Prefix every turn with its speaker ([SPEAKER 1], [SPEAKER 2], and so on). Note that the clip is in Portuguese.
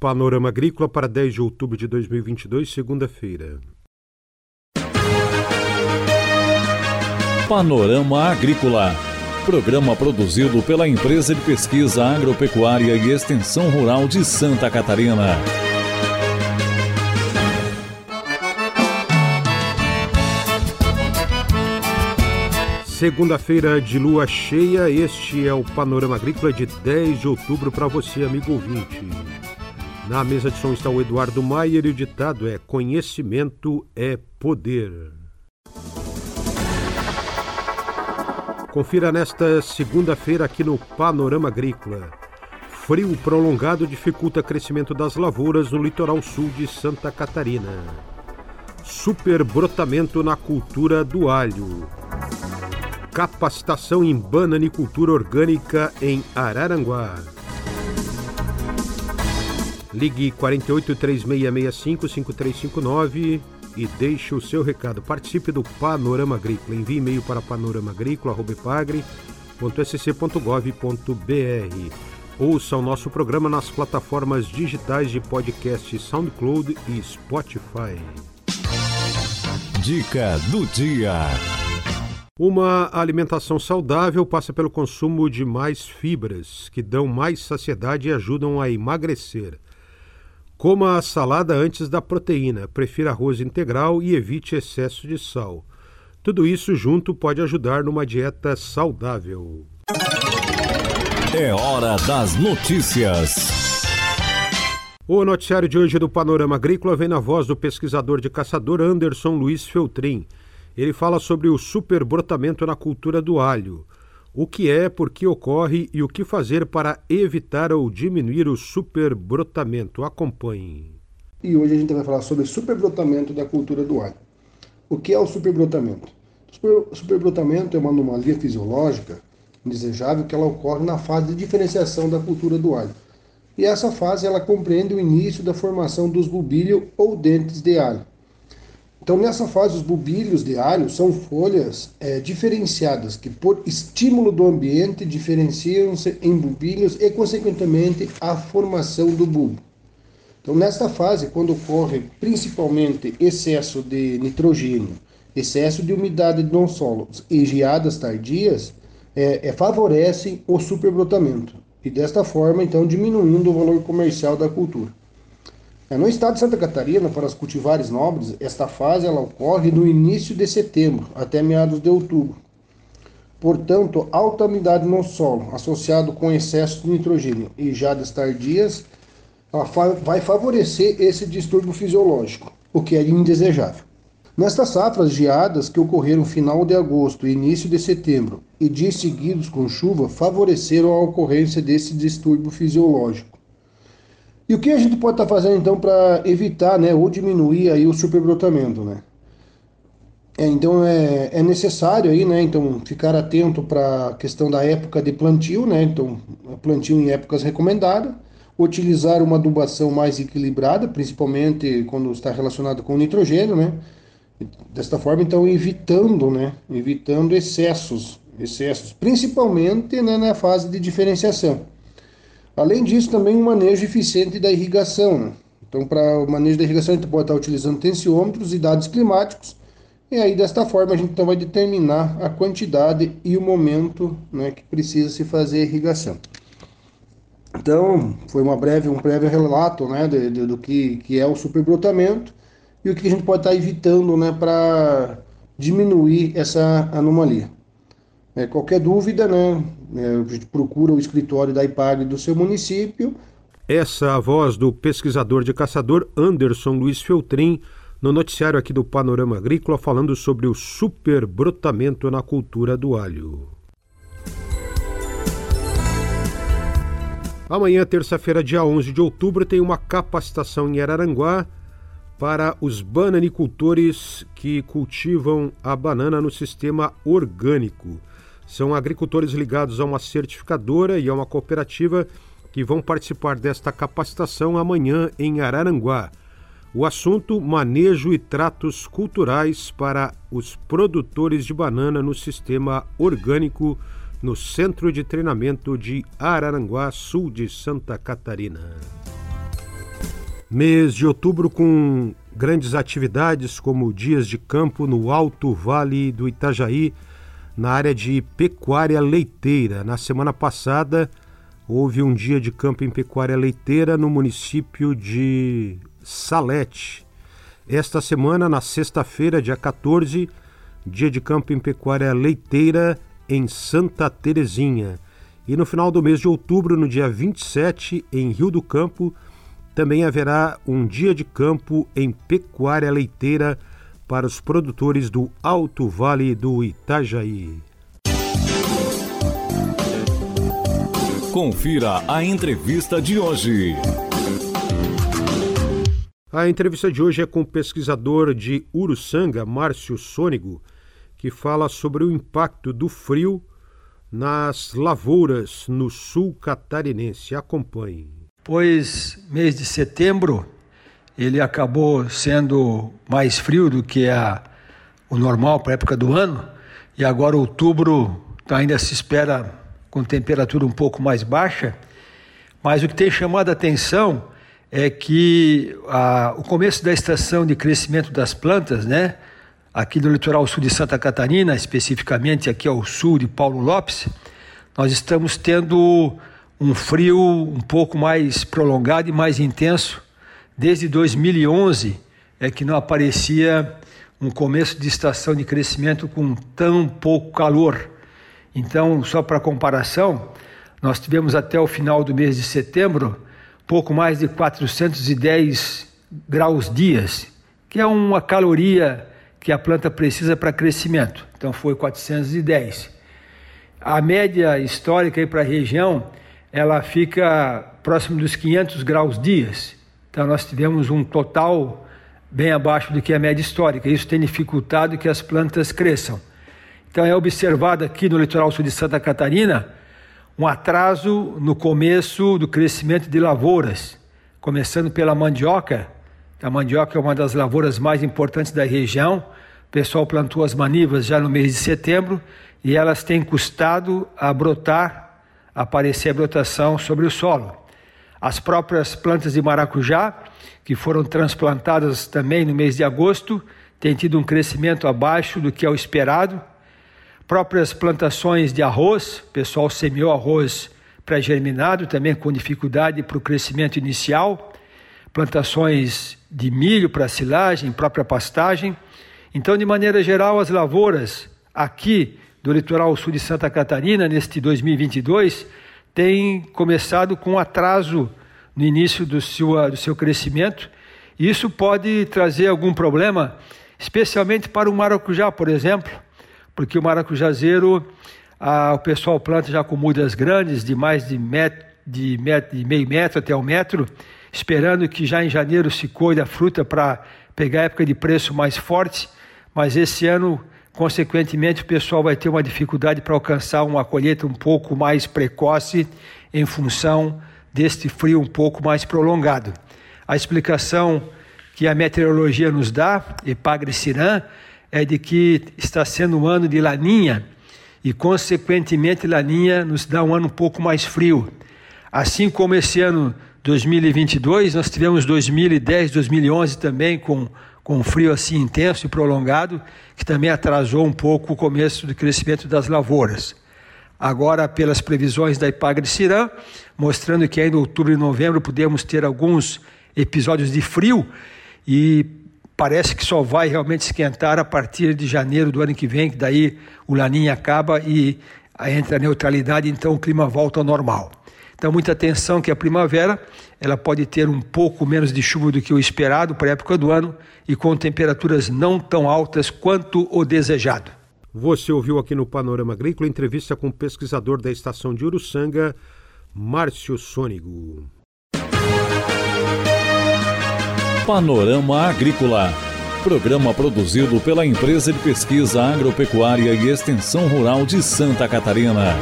[SPEAKER 1] Panorama Agrícola para 10 de outubro de 2022, segunda-feira.
[SPEAKER 2] Panorama Agrícola. Programa produzido pela Empresa de Pesquisa Agropecuária e Extensão Rural de Santa Catarina.
[SPEAKER 1] Segunda-feira de lua cheia, este é o Panorama Agrícola de 10 de outubro para você, amigo ouvinte. Na mesa de som está o Eduardo Maier e o ditado é: Conhecimento é poder. Confira nesta segunda-feira aqui no Panorama Agrícola. Frio prolongado dificulta crescimento das lavouras no litoral sul de Santa Catarina. Superbrotamento na cultura do alho capacitação em bananicultura orgânica em Araranguá. Ligue 48 3665 5359 e deixe o seu recado. Participe do Panorama Agrícola. Envie e-mail para panoramaagrícola.pagre.sc.gov.br. Ouça o nosso programa nas plataformas digitais de podcast SoundCloud e Spotify.
[SPEAKER 2] Dica do dia.
[SPEAKER 1] Uma alimentação saudável passa pelo consumo de mais fibras, que dão mais saciedade e ajudam a emagrecer. Coma a salada antes da proteína, prefira arroz integral e evite excesso de sal. Tudo isso junto pode ajudar numa dieta saudável.
[SPEAKER 2] É hora das notícias.
[SPEAKER 1] O noticiário de hoje do Panorama Agrícola vem na voz do pesquisador de caçador Anderson Luiz Feltrin ele fala sobre o superbrotamento na cultura do alho. O que é, por que ocorre e o que fazer para evitar ou diminuir o superbrotamento. Acompanhe.
[SPEAKER 3] E hoje a gente vai falar sobre superbrotamento da cultura do alho. O que é o superbrotamento? O superbrotamento é uma anomalia fisiológica indesejável que ela ocorre na fase de diferenciação da cultura do alho. E essa fase ela compreende o início da formação dos bulbilhos ou dentes de alho. Então, nessa fase, os bulbilhos de alho são folhas é, diferenciadas, que por estímulo do ambiente diferenciam-se em bulbilhos e, consequentemente, a formação do bulbo. Então, nesta fase, quando ocorre principalmente excesso de nitrogênio, excesso de umidade no solo e geadas tardias, é, é, favorecem o superbrotamento e, desta forma, então, diminuindo o valor comercial da cultura. É, no estado de Santa Catarina, para as cultivares nobres, esta fase ela ocorre no início de setembro até meados de outubro. Portanto, alta umidade no solo, associado com excesso de nitrogênio e jadas tardias, ela vai favorecer esse distúrbio fisiológico, o que é indesejável. Nestas safras geadas que ocorreram final de agosto e início de setembro e dias seguidos com chuva favoreceram a ocorrência desse distúrbio fisiológico. E o que a gente pode estar tá fazendo então para evitar, né, ou diminuir aí o superbrotamento, né? É, então é, é necessário aí, né, então ficar atento para a questão da época de plantio, né? Então plantio em épocas recomendadas, utilizar uma adubação mais equilibrada, principalmente quando está relacionado com nitrogênio, né? Desta forma, então evitando, né, evitando excessos, excessos, principalmente né, na fase de diferenciação. Além disso, também um manejo eficiente da irrigação. Né? Então, para o manejo da irrigação, a gente pode estar utilizando tensiômetros e dados climáticos. E aí, desta forma, a gente então vai determinar a quantidade e o momento né, que precisa se fazer a irrigação. Então, foi uma breve, um breve relato né, de, de, do que, que é o superbrotamento e o que a gente pode estar evitando né, para diminuir essa anomalia. É, qualquer dúvida, né, é, a gente procura o escritório da IPAG do seu município.
[SPEAKER 1] Essa é a voz do pesquisador de caçador Anderson Luiz Feltrin no noticiário aqui do Panorama Agrícola falando sobre o superbrotamento na cultura do alho. Amanhã, terça-feira, dia 11 de outubro, tem uma capacitação em Araranguá para os bananicultores que cultivam a banana no sistema orgânico. São agricultores ligados a uma certificadora e a uma cooperativa que vão participar desta capacitação amanhã em Araranguá. O assunto: manejo e tratos culturais para os produtores de banana no sistema orgânico no Centro de Treinamento de Araranguá, sul de Santa Catarina. Mês de outubro com grandes atividades como dias de campo no Alto Vale do Itajaí, na área de pecuária leiteira. Na semana passada houve um dia de campo em pecuária leiteira no município de Salete. Esta semana, na sexta-feira, dia 14, dia de campo em pecuária leiteira em Santa Terezinha. E no final do mês de outubro, no dia 27, em Rio do Campo, também haverá um dia de campo em pecuária leiteira para os produtores do Alto Vale do Itajaí.
[SPEAKER 2] Confira a entrevista de hoje.
[SPEAKER 1] A entrevista de hoje é com o pesquisador de Uruçanga, Márcio Sônigo, que fala sobre o impacto do frio nas lavouras no sul catarinense. Acompanhe
[SPEAKER 4] pois mês de setembro ele acabou sendo mais frio do que a, o normal para a época do ano, e agora outubro ainda se espera com temperatura um pouco mais baixa, mas o que tem chamado a atenção é que a, o começo da estação de crescimento das plantas, né, aqui do litoral sul de Santa Catarina, especificamente aqui ao sul de Paulo Lopes, nós estamos tendo um frio um pouco mais prolongado e mais intenso. Desde 2011 é que não aparecia um começo de estação de crescimento com tão pouco calor. Então, só para comparação, nós tivemos até o final do mês de setembro pouco mais de 410 graus dias, que é uma caloria que a planta precisa para crescimento. Então foi 410. A média histórica para a região ela fica próximo dos 500 graus dias. Então nós tivemos um total bem abaixo do que a média histórica. Isso tem dificultado que as plantas cresçam. Então é observado aqui no litoral sul de Santa Catarina um atraso no começo do crescimento de lavouras, começando pela mandioca. A mandioca é uma das lavouras mais importantes da região. O pessoal plantou as manivas já no mês de setembro e elas têm custado a brotar aparecer a brotação sobre o solo. As próprias plantas de maracujá, que foram transplantadas também no mês de agosto, têm tido um crescimento abaixo do que é o esperado. Próprias plantações de arroz, o pessoal semeou arroz pré-germinado, também com dificuldade para o crescimento inicial. Plantações de milho para silagem, própria pastagem. Então, de maneira geral, as lavouras aqui do litoral sul de Santa Catarina, neste 2022, tem começado com atraso no início do seu, do seu crescimento. E isso pode trazer algum problema, especialmente para o maracujá, por exemplo, porque o maracujazeiro, ah, o pessoal planta já com mudas grandes, de mais de, met, de, met, de meio metro até um metro, esperando que já em janeiro se colhe a fruta para pegar a época de preço mais forte, mas esse ano Consequentemente, o pessoal vai ter uma dificuldade para alcançar uma colheita um pouco mais precoce em função deste frio um pouco mais prolongado. A explicação que a meteorologia nos dá, Epagre Cirã, é de que está sendo um ano de laninha e, consequentemente, laninha nos dá um ano um pouco mais frio. Assim como esse ano 2022, nós tivemos 2010, 2011 também com com um frio assim intenso e prolongado, que também atrasou um pouco o começo do crescimento das lavouras. Agora, pelas previsões da Ipagre-Cirã, mostrando que ainda em outubro e novembro podemos ter alguns episódios de frio e parece que só vai realmente esquentar a partir de janeiro do ano que vem, que daí o laninha acaba e entra a neutralidade, então o clima volta ao normal. Então, muita atenção que a primavera ela pode ter um pouco menos de chuva do que o esperado para a época do ano e com temperaturas não tão altas quanto o desejado.
[SPEAKER 1] Você ouviu aqui no Panorama Agrícola entrevista com o pesquisador da estação de Uruçanga, Márcio Sônigo.
[SPEAKER 2] Panorama Agrícola. Programa produzido pela Empresa de Pesquisa Agropecuária e Extensão Rural de Santa Catarina.